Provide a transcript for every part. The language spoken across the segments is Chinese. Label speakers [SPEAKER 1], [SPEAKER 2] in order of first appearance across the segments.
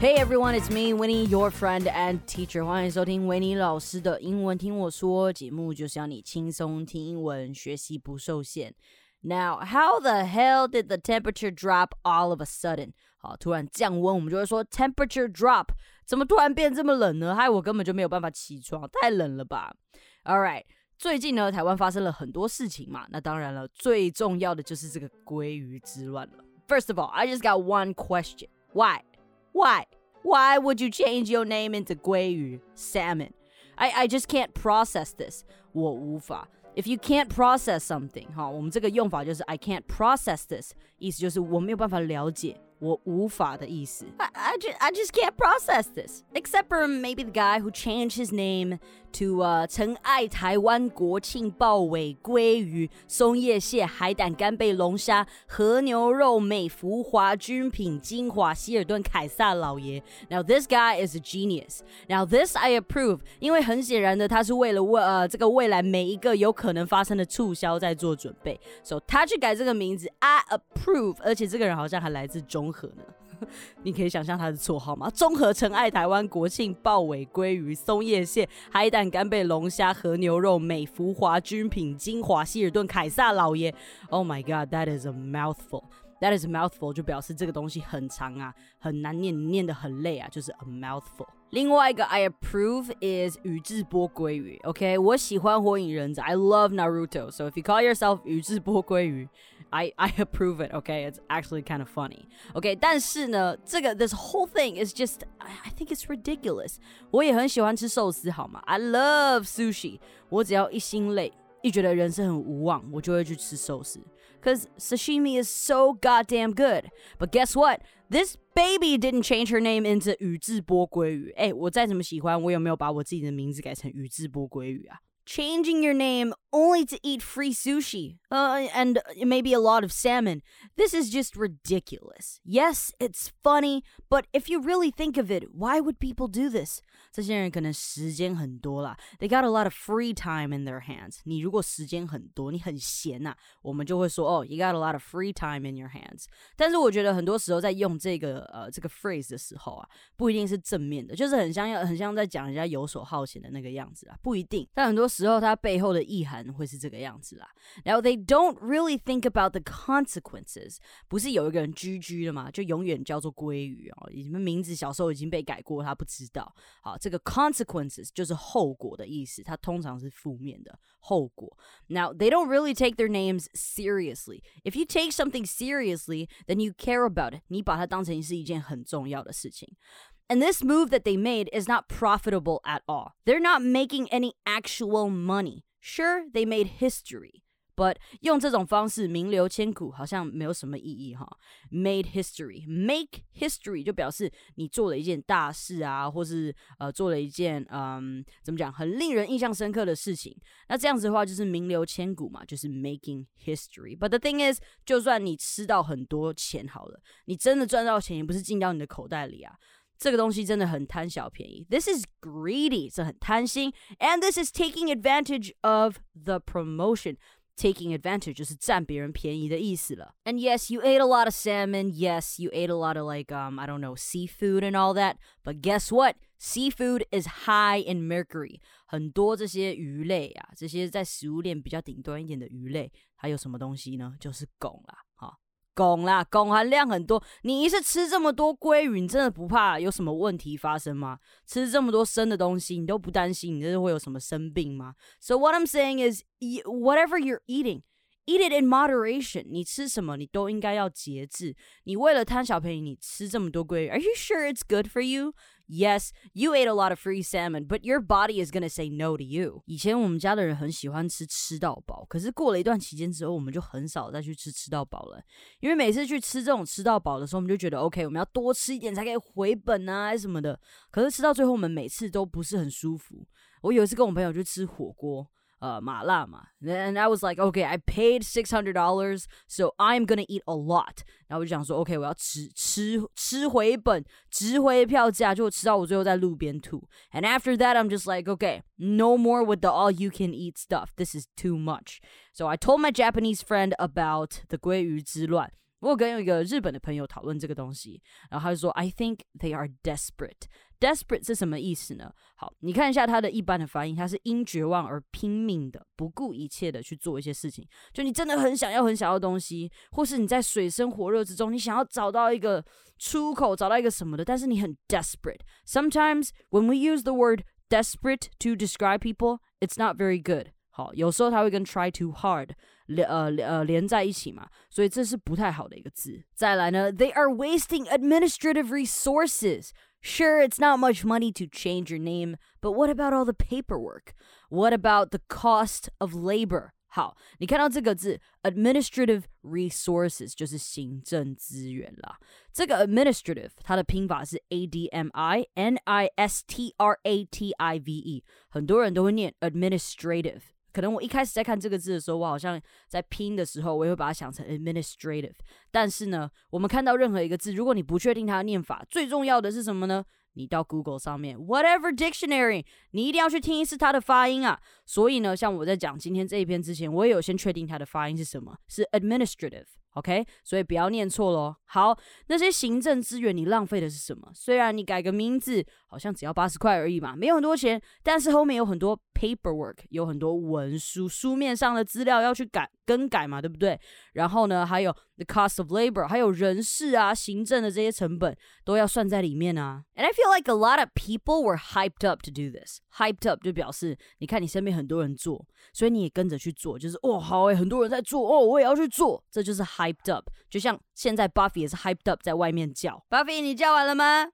[SPEAKER 1] Hey everyone, it's me, Winnie, your friend and teacher. 欢迎收听维尼老师的英文听我说节目，就是要你轻松听英文，学习不受限。Now, how the hell did the temperature drop all of a sudden? 好，突然降温，我们就会说 temperature drop。怎么突然变这么冷呢？害我根本就没有办法起床，太冷了吧？All right，最近呢，台湾发生了很多事情嘛。那当然了，最重要的就是这个鲑鱼之乱了。First of all, I just got one question. Why? Why? Why would you change your name into 鲑鱼 salmon? I I just can't process this. 我无法。If you can't process something，哈，我们这个用法就是 I can't process this，意思就是我没有办法了解。 我无法的意思。I, I, just, I just can't process this. Except for maybe the guy who changed his name to uh 陈爱台湾国庆鲍尾鲑鱼松叶蟹海胆干贝龙虾和牛肉美孚华军品金华希尔顿凯撒老爷。Now this guy is a genius. Now this I approve，因为很显然的他是为了未呃这个未来每一个有可能发生的促销在做准备。So 他去改这个名字，I approve。而且这个人好像还来自中 综合呢。你可以想象他的绰号吗？综合成爱台湾国庆鲍尾鲑鱼松叶蟹海胆干贝龙虾和牛肉美孚华君品精华希尔顿凯撒老爷。Oh my god, that is a mouthful. That is a mouthful，就表示这个东西很长啊，很难念，念得很累啊，就是 a mouthful。另外一个 I approve is 宇智波鲑鱼。OK，我喜欢火影忍者，I love Naruto. So if you call yourself 宇智波鲑鱼。I I approve it. Okay, it's actually kind of funny. Okay，但是呢，这个 this whole thing is just I, I think it's ridiculous. 我也很喜欢吃寿司，好吗？I love sushi. 我只要一心累，一觉得人生很无望，我就会去吃寿司。Cause sashimi is so goddamn good. But guess what? This baby didn't change her name into 宇智波鲑鱼。哎，我再怎么喜欢，我有没有把我自己的名字改成宇智波鲑鱼啊？changing your name only to eat free sushi uh, and maybe a lot of salmon. This is just ridiculous. Yes, it's funny, but if you really think of it, why would people do this? 这些人可能时间很多啦，They got a lot of free time in their hands。你如果时间很多，你很闲呐、啊，我们就会说哦，You got a lot of free time in your hands。但是我觉得很多时候在用这个呃这个 phrase 的时候啊，不一定是正面的，就是很像要很像在讲人家游手好闲的那个样子啊，不一定。但很多时候它背后的意涵 会是这个样子啦。Now they don't really think about the consequences。不是有一个人居居的嘛，就永远叫做鲑鱼哦，你们名字小时候已经被改过，他不知道。好，这个 consequences 就是后果的意思，它通常是负面的后果。Now they don't really take their names seriously. If you take something seriously, then you care about it. 你把它当成是一件很重要的事情。And this move that they made is not profitable at all. They're not making any actual money. Sure, they made history. But 用这种方式名留千古好像没有什么意义哈。Made history, make history 就表示你做了一件大事啊，或是呃做了一件嗯怎么讲很令人印象深刻的事情。那这样子的话就是名留千古嘛，就是 making history. But the thing is，就算你吃到很多钱好了，你真的赚到钱也不是进到你的口袋里啊。这个东西真的很贪小便宜。This is greedy，这很贪心，and this is taking advantage of the promotion。taking advantage 就是占别人便宜的意思了。And yes, you ate a lot of salmon. Yes, you ate a lot of like um I don't know seafood and all that. But guess what? Seafood is high in mercury. 很多这些鱼类啊，这些在食物链比较顶端一点的鱼类，它有什么东西呢？就是汞啦。 汞啦，汞含量很多。你一次吃这么多鲑鱼，你真的不怕有什么问题发生吗？吃这么多生的东西，你都不担心，你这是会有什么生病吗？So what I'm saying is, whatever you're eating. Eat it in moderation. 你吃什么，你都应该要节制。你为了贪小便宜，你吃这么多鲑鱼，Are you sure it's good for you? Yes, you ate a lot of free salmon, but your body is gonna say no to you. 以前我们家的人很喜欢吃吃到饱，可是过了一段期间之后，我们就很少再去吃吃到饱了。因为每次去吃这种吃到饱的时候，我们就觉得 OK，我们要多吃一点才可以回本啊什么的。可是吃到最后，我们每次都不是很舒服。我有一次跟我朋友去吃火锅。uh, ma. And I was like, okay, I paid six hundred dollars, so I'm gonna eat a lot. 然后我就想说，OK，我要吃吃吃回本，值回票价，就吃到我最后在路边吐。And after that, I'm just like, okay, no more with the all you can eat stuff. This is too much. So I told my Japanese friend about the 鲑鱼之乱。 我有跟一个日本的朋友讨论这个东西，然后他就说，I think they are desperate。desperate 是什么意思呢？好，你看一下它的一般的发音，它是因绝望而拼命的、不顾一切的去做一些事情。就你真的很想要、很想要东西，或是你在水深火热之中，你想要找到一个出口，找到一个什么的，但是你很 desperate。Sometimes when we use the word desperate to describe people, it's not very good。好，有时候它会跟 try too hard 连呃呃连在一起嘛，所以这是不太好的一个字。再来呢，they are wasting administrative resources。Sure, it's not much money to change your name, but what about all the paperwork? What about the cost of labor? 好，你看到这个字 administrative resources 就是行政资源啦。这个 administrative 它的拼法是 a d m i n i s t r a t i v e，很多人都会念 administrative。 可能我一开始在看这个字的时候，我好像在拼的时候，我也会把它想成 administrative。但是呢，我们看到任何一个字，如果你不确定它的念法，最重要的是什么呢？你到 Google 上面，whatever dictionary，你一定要去听一次它的发音啊。所以呢，像我在讲今天这一篇之前，我也有先确定它的发音是什么，是 administrative。OK，所以不要念错喽。好，那些行政资源你浪费的是什么？虽然你改个名字好像只要八十块而已嘛，没有很多钱，但是后面有很多 paperwork，有很多文书书面上的资料要去改更改嘛，对不对？然后呢，还有 the cost of labor，还有人事啊、行政的这些成本都要算在里面啊。And I feel like a lot of people were hyped up to do this. Hyped up 就表示你看你身边很多人做，所以你也跟着去做，就是哦好诶，很多人在做哦，我也要去做，这就是 hyped up。就像现在 Buffy 也是 hyped up 在外面叫，Buffy 你叫完了吗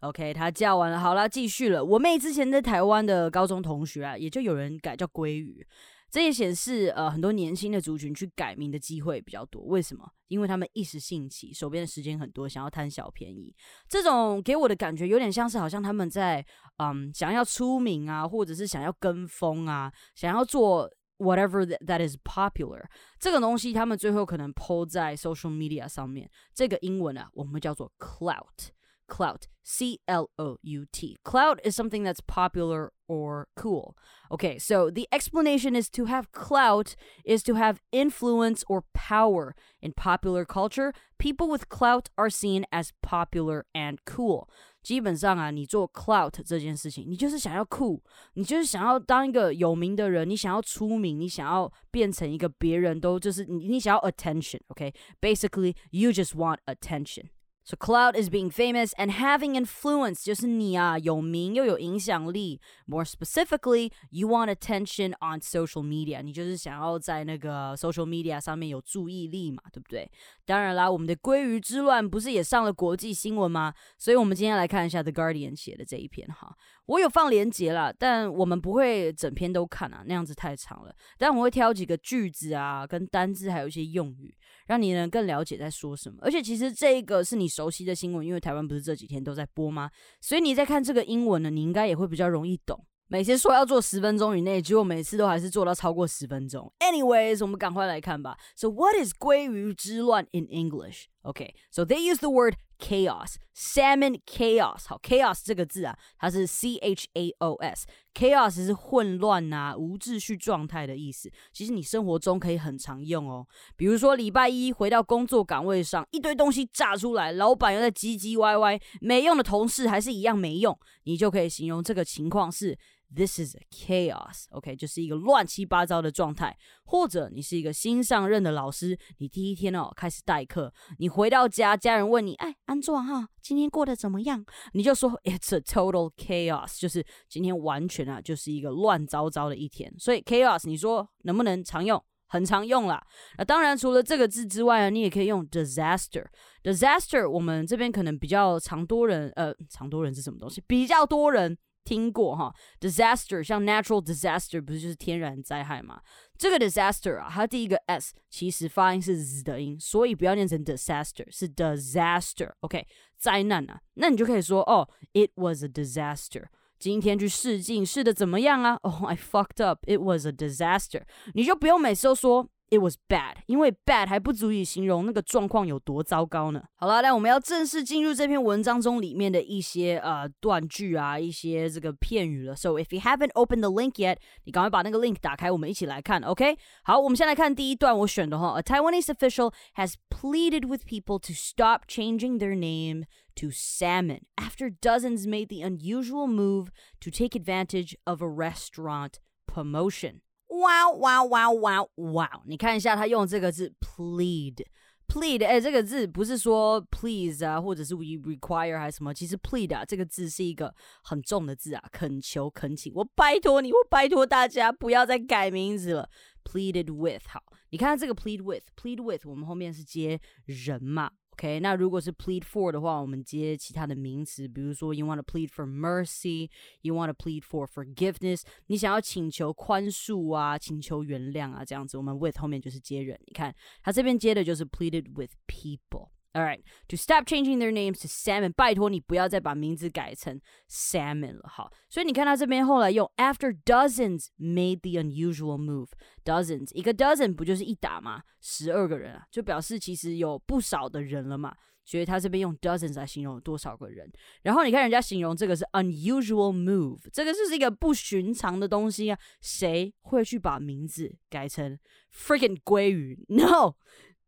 [SPEAKER 1] ？OK，他叫完了，好了，继续了。我妹之前在台湾的高中同学啊，也就有人改叫鲑鱼。这也显示，呃，很多年轻的族群去改名的机会比较多。为什么？因为他们一时兴起，手边的时间很多，想要贪小便宜。这种给我的感觉有点像是，好像他们在，嗯，想要出名啊，或者是想要跟风啊，想要做 whatever that is popular。这个东西他们最后可能 po 在 social media 上面。这个英文啊，我们叫做 clout。clout c l o u t clout is something that's popular or cool okay so the explanation is to have clout is to have influence or power in popular culture people with clout are seen as popular and cool 基本上啊，你做 clout 这件事情，你就是想要酷，你就是想要当一个有名的人，你想要出名，你想要变成一个别人都就是你，你想要 attention，OK？Basically, you just want attention. So cloud is being famous and having influence，就是你啊有名又有影响力。More specifically, you want attention on social media，你就是想要在那个 social media 上面有注意力嘛，对不对？当然啦，我们的鲑鱼之乱不是也上了国际新闻吗？所以我们今天来看一下 The Guardian 写的这一篇哈。 我有放链接啦，但我们不会整篇都看啊，那样子太长了。但我会挑几个句子啊，跟单字，还有一些用语，让你能更了解在说什么。而且其实这个是你熟悉的新闻，因为台湾不是这几天都在播吗？所以你在看这个英文呢，你应该也会比较容易懂。每次说要做十分钟以内，结果每次都还是做到超过十分钟。Anyways，我们赶快来看吧。So what is 鲑鱼之乱 in English? Okay, so they use the word chaos, salmon chaos。好，chaos 这个字啊，它是 c h a o s，chaos 是混乱呐、无秩序状态的意思。其实你生活中可以很常用哦，比如说礼拜一回到工作岗位上，一堆东西炸出来，老板又在唧唧歪歪，没用的同事还是一样没用，你就可以形容这个情况是。This is a chaos，OK，就是一个乱七八糟的状态。或者你是一个新上任的老师，你第一天哦开始代课，你回到家，家人问你，哎，安坐哈，今天过得怎么样？你就说 It's a total chaos，就是今天完全啊就是一个乱糟糟的一天。所以 chaos，你说能不能常用？很常用啦。那当然除了这个字之外呢，你也可以用 disaster。disaster 我们这边可能比较常多人，呃，常多人是什么东西？比较多人。听过哈，disaster 像 natural disaster 不是就是天然灾害吗？这个 disaster 啊，它第一个 s 其实发音是 z 的音，所以不要念成 disaster，是 disaster。OK，灾难啊，那你就可以说哦，it was a disaster。今天去试镜试的怎么样啊？哦，I fucked up，it was a disaster。你就不用每次都说 it was bad，因为 bad 还不足以形容那个状况有多糟糕呢。好了，那我们要正式进入这篇文章中里面的一些呃断句啊，一些这个片语了。So if you haven't opened the link yet，你赶快把那个 link 打开，我们一起来看。OK，好，我们先来看第一段我选的哈。A Taiwanese official has pleaded with people to stop changing their name to salmon after dozens made the unusual move to take advantage of a restaurant promotion. 哇哇哇哇哇！你看一下他用这个字 plead，plead，哎，这个字不是说 please 啊，或者是 we require 还是什么？其实 plead 啊，这个字是一个很重的字啊，恳求、恳请，我拜托你，我拜托大家不要再改名字了。pleaded with，好，你看这个 plead with，plead with，我们后面是接人嘛？OK，那如果是 plead for 的话，我们接其他的名词，比如说 you want to plead for mercy，you want to plead for forgiveness，你想要请求宽恕啊，请求原谅啊，这样子，我们 with 后面就是接人。你看，他这边接的就是 pleaded with people。All right, to stop changing their names to salmon，拜托你不要再把名字改成 salmon 了。好，所以你看他这边后来用 after dozens made the unusual move，dozens 一个 dozen 不就是一打吗？十二个人啊，就表示其实有不少的人了嘛。所以他这边用 dozens 来形容多少个人。然后你看人家形容这个是 unusual move，这个就是一个不寻常的东西啊。谁会去把名字改成 freaking 鲑鱼？No。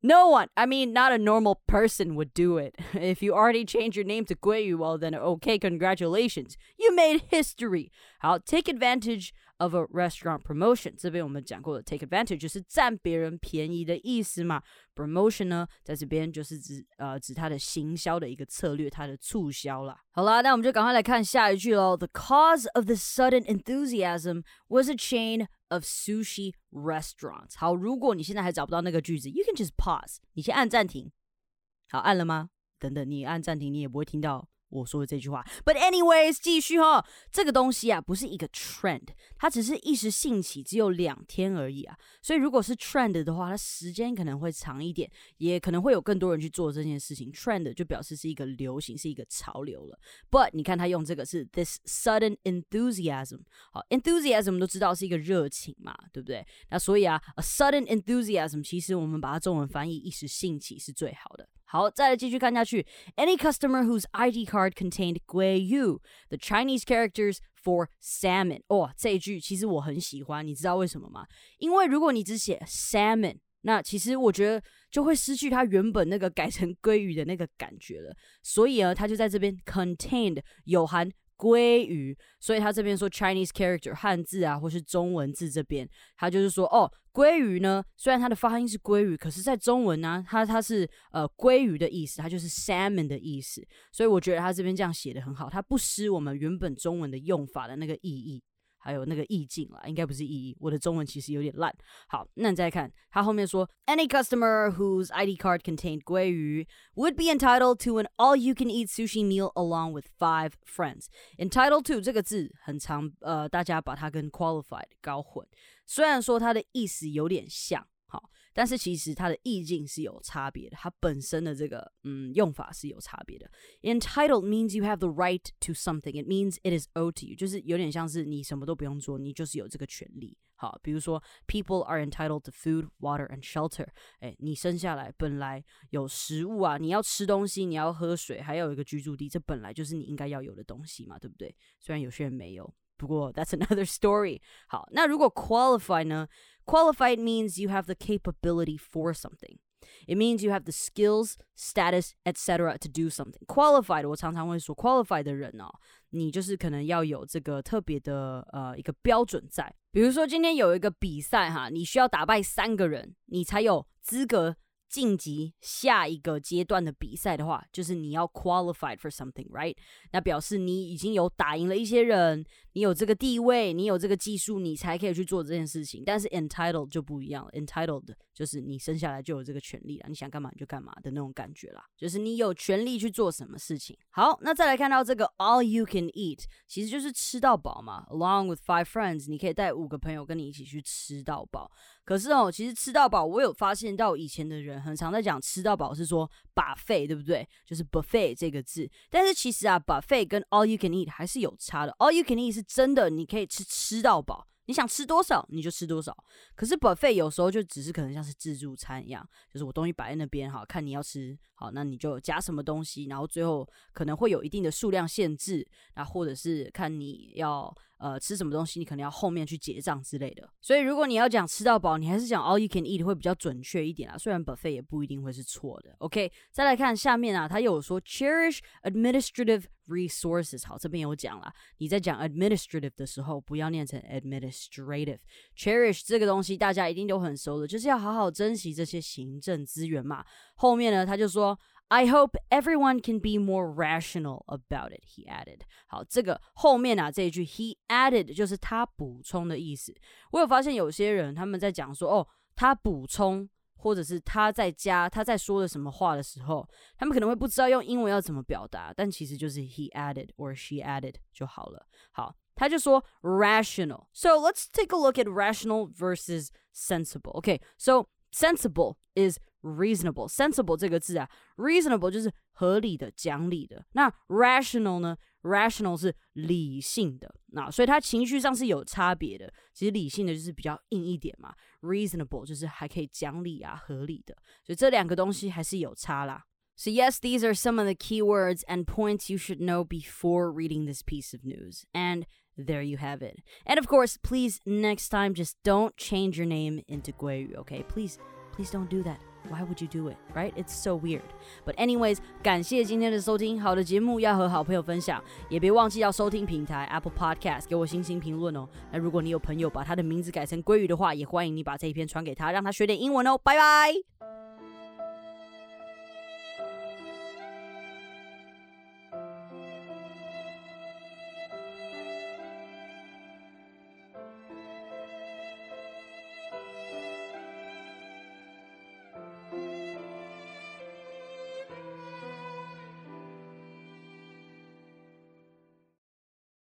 [SPEAKER 1] No one, I mean, not a normal person would do it. If you already changed your name to Guiyu, well, then okay, congratulations. You made history. I'll take advantage of a restaurant promotion，这边我们讲过的 take advantage 就是占别人便宜的意思嘛。promotion 呢，在这边就是指呃指它的行销的一个策略，它的促销啦。好啦，那我们就赶快来看下一句喽。The cause of the sudden enthusiasm was a chain of sushi restaurants。好，如果你现在还找不到那个句子，you can just pause，你先按暂停。好，按了吗？等等，你按暂停，你也不会听到我说的这句话，But anyways，继续哈，这个东西啊不是一个 trend，它只是一时兴起，只有两天而已啊。所以如果是 trend 的话，它时间可能会长一点，也可能会有更多人去做这件事情。trend 就表示是一个流行，是一个潮流了。But 你看它用这个是 this sudden enthusiasm，好，enthusiasm 都知道是一个热情嘛，对不对？那所以啊，a sudden enthusiasm 其实我们把它中文翻译一时兴起是最好的。好，再来继续看下去。Any customer whose ID card contained Gui Yu, the Chinese characters for salmon。哦，这一句其实我很喜欢，你知道为什么吗？因为如果你只写 salmon，那其实我觉得就会失去它原本那个改成鲑鱼的那个感觉了。所以呢，它就在这边 contained 有含鲑鱼，所以他这边说 Chinese character 汉字啊，或是中文字这边，他就是说哦，鲑鱼呢，虽然它的发音是鲑鱼，可是在中文呢，它它是呃鲑鱼的意思，它就是 salmon 的意思，所以我觉得他这边这样写的很好，它不失我们原本中文的用法的那个意义。还有那个意境啦，应该不是意义。我的中文其实有点烂。好，那你再看他后面说，Any customer whose ID card contained 鲑鱼 would be entitled to an all-you-can-eat sushi meal along with five friends. Entitled to 这个字很长，呃，大家把它跟 qualified 搞混。虽然说它的意思有点像。好但是其实它的意境是有差别的，它本身的这个嗯用法是有差别的。Entitled means you have the right to something. It means it is owed to you，就是有点像是你什么都不用做，你就是有这个权利。好，比如说 people are entitled to food, water and shelter。哎，你生下来本来有食物啊，你要吃东西，你要喝水，还有一个居住地，这本来就是你应该要有的东西嘛，对不对？虽然有些人没有。不过 that's another story。好，那如果 qualify 呢 ？Qualified means you have the capability for something. It means you have the skills, status, etc. to do something. Qualified，我常常会说，qualified 的人哦，你就是可能要有这个特别的呃一个标准在。比如说今天有一个比赛哈，你需要打败三个人，你才有资格晋级下一个阶段的比赛的话，就是你要 qualified for something，right？那表示你已经有打赢了一些人， 你有这个地位，你有这个技术，你才可以去做这件事情。但是 entitled 就不一样了，entitled 就是你生下来就有这个权利了，你想干嘛你就干嘛的那种感觉啦，就是你有权利去做什么事情。好，那再来看到这个 all you can eat，其实就是吃到饱嘛。Along with five friends，你可以带五个朋友跟你一起去吃到饱。可是哦，其实吃到饱，我有发现到以前的人很常在讲吃到饱是说把费，对不对？就是 buffet 这个字。但是其实啊，把费跟 all you can eat 还是有差的。all you can eat 是真的，你可以吃吃到饱。你想吃多少你就吃多少。可是 buffet 有时候就只是可能像是自助餐一样，就是我东西摆在那边哈，看你要吃好，那你就加什么东西，然后最后可能会有一定的数量限制，那或者是看你要。呃，吃什么东西你可能要后面去结账之类的，所以如果你要讲吃到饱，你还是讲 all you can eat 会比较准确一点啊。虽然 buffet 也不一定会是错的。OK，再来看下面啊，他有说 cherish administrative resources。好，这边有讲了，你在讲 administrative 的时候，不要念成 administrative。cherish 这个东西大家一定都很熟的，就是要好好珍惜这些行政资源嘛。后面呢，他就说。I hope everyone can be more rational about it. He added. 好，这个后面啊这一句 he added 就是他补充的意思。我有发现有些人他们在讲说哦，他补充或者是他在加他在说的什么话的时候，他们可能会不知道用英文要怎么表达，但其实就是 he added or she added 就好了。好，他就说 rational. So let's take a look at rational versus sensible. Okay, so sensible is reasonable sensible 这个字啊，reasonable 就是合理的、讲理的。那 rational 呢？rational 是理性的，那所以它情绪上是有差别的。其实理性的就是比较硬一点嘛，reasonable 就是还可以讲理啊、合理的。所以这两个东西还是有差啦。So, yes, these are some of the keywords and points you should know before reading this piece of news. And there you have it. And of course, please, next time, just don't change your name into Guiyu, okay? Please, please don't do that. Why would you do it? Right? It's so weird. But anyways，感谢今天的收听。好的节目要和好朋友分享，也别忘记要收听平台 Apple Podcast，给我星星评论哦。那如果你有朋友把他的名字改成鲑鱼的话，也欢迎你把这一篇传给他，让他学点英文哦。拜拜。